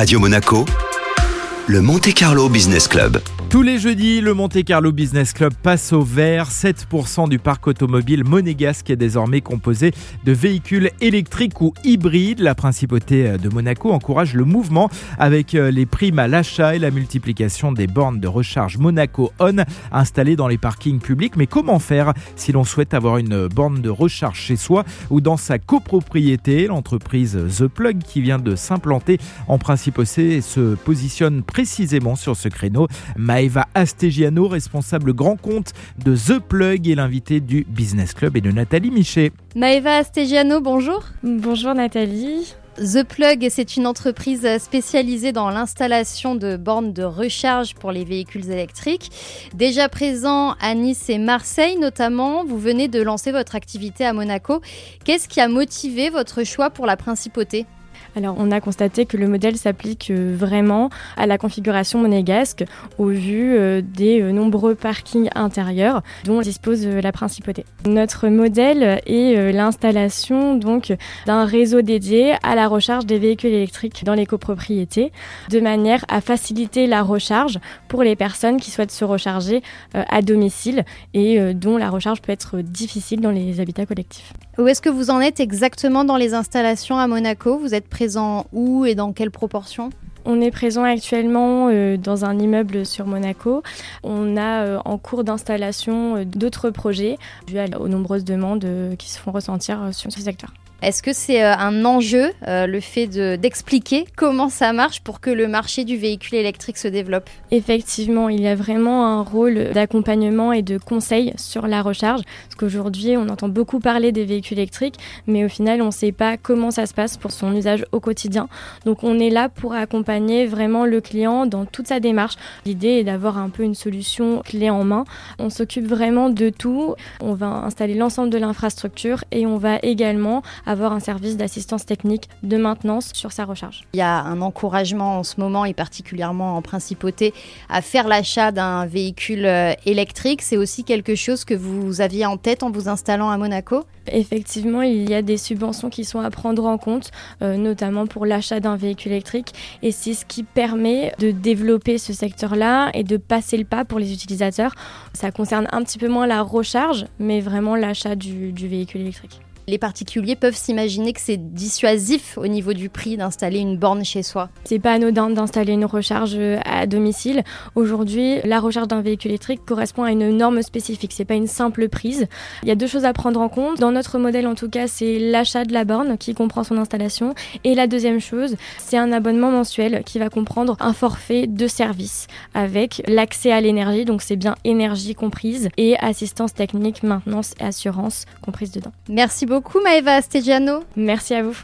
Radio Monaco, le Monte Carlo Business Club. Tous les jeudis, le Monte Carlo Business Club passe au vert. 7% du parc automobile monégasque est désormais composé de véhicules électriques ou hybrides. La principauté de Monaco encourage le mouvement avec euh, les primes à l'achat et la multiplication des bornes de recharge Monaco On installées dans les parkings publics. Mais comment faire si l'on souhaite avoir une borne de recharge chez soi ou dans sa copropriété? L'entreprise The Plug qui vient de s'implanter en principauté se positionne précisément sur ce créneau. Eva Astegiano, responsable grand compte de The Plug et l'invité du Business Club et de Nathalie Michet. Maëva Astegiano, bonjour. Bonjour Nathalie. The Plug, c'est une entreprise spécialisée dans l'installation de bornes de recharge pour les véhicules électriques. Déjà présent à Nice et Marseille notamment, vous venez de lancer votre activité à Monaco. Qu'est-ce qui a motivé votre choix pour la principauté? Alors, on a constaté que le modèle s'applique euh, vraiment à la configuration monégasque au vu euh, des euh, nombreux parkings intérieurs dont dispose la principauté. Notre modèle est l'installation donc d'un réseau dédié à la recharge des véhicules électriques dans les copropriétés de manière à faciliter la recharge pour les personnes qui souhaitent se recharger à domicile et dont la recharge peut être difficile dans les habitats collectifs. Où est-ce que vous en êtes exactement dans les installations à Monaco? Vous êtes présent où et dans quelle proportion? On est présent actuellement euh, dans un immeuble sur Monaco. On a euh, en cours d'installation euh, d'autres projets dû aux nombreuses demandes qui se font ressentir sur ce secteur. Est-ce que c'est euh, un enjeu, euh, le fait d'expliquer comment ça marche pour que le marché du véhicule électrique se développe? Effectivement, il y a vraiment un rôle d'accompagnement et de conseil sur la recharge. Parce qu'aujourd'hui, on entend beaucoup parler des véhicules électriques, mais au final, on ne sait pas comment ça se passe pour son usage au quotidien. Donc on est là pour accompagner vraiment le client dans toute sa démarche. L'idée est d'avoir un peu une solution clé en main. On s'occupe vraiment de tout. On va installer l'ensemble de l'infrastructure et on va également avoir un service d'assistance technique de maintenance sur sa recharge. Il y a un encouragement en ce moment et particulièrement en principauté à faire l'achat d'un véhicule euh, électrique. C'est aussi quelque chose que vous aviez en tête en vous installant à Monaco? Effectivement, il y a des subventions qui sont à prendre en compte, euh, notamment pour l'achat d'un véhicule électrique. Et c'est ce qui permet de développer ce secteur-là et de passer le pas pour les utilisateurs. Ça concerne un petit peu moins la recharge, mais vraiment l'achat du véhicule électrique les particuliers peuvent s'imaginer que c'est dissuasif au niveau du prix d'installer une borne chez soi. C'est pas anodin d'installer une recharge à domicile. Aujourd'hui, la recharge d'un véhicule électrique correspond à une norme spécifique. C'est pas une simple prise. Il y a deux choses à prendre en compte. Dans notre modèle, en tout cas, c'est l'achat de la borne qui comprend son installation. Et la deuxième chose, c'est un abonnement mensuel qui va comprendre un forfait de service avec l'accès à l'énergie. Donc c'est bien énergie comprise et assistance technique, maintenance et assurance comprise dedans. Merci beaucoup beaucoup Maëva Stegiano. Merci à vous.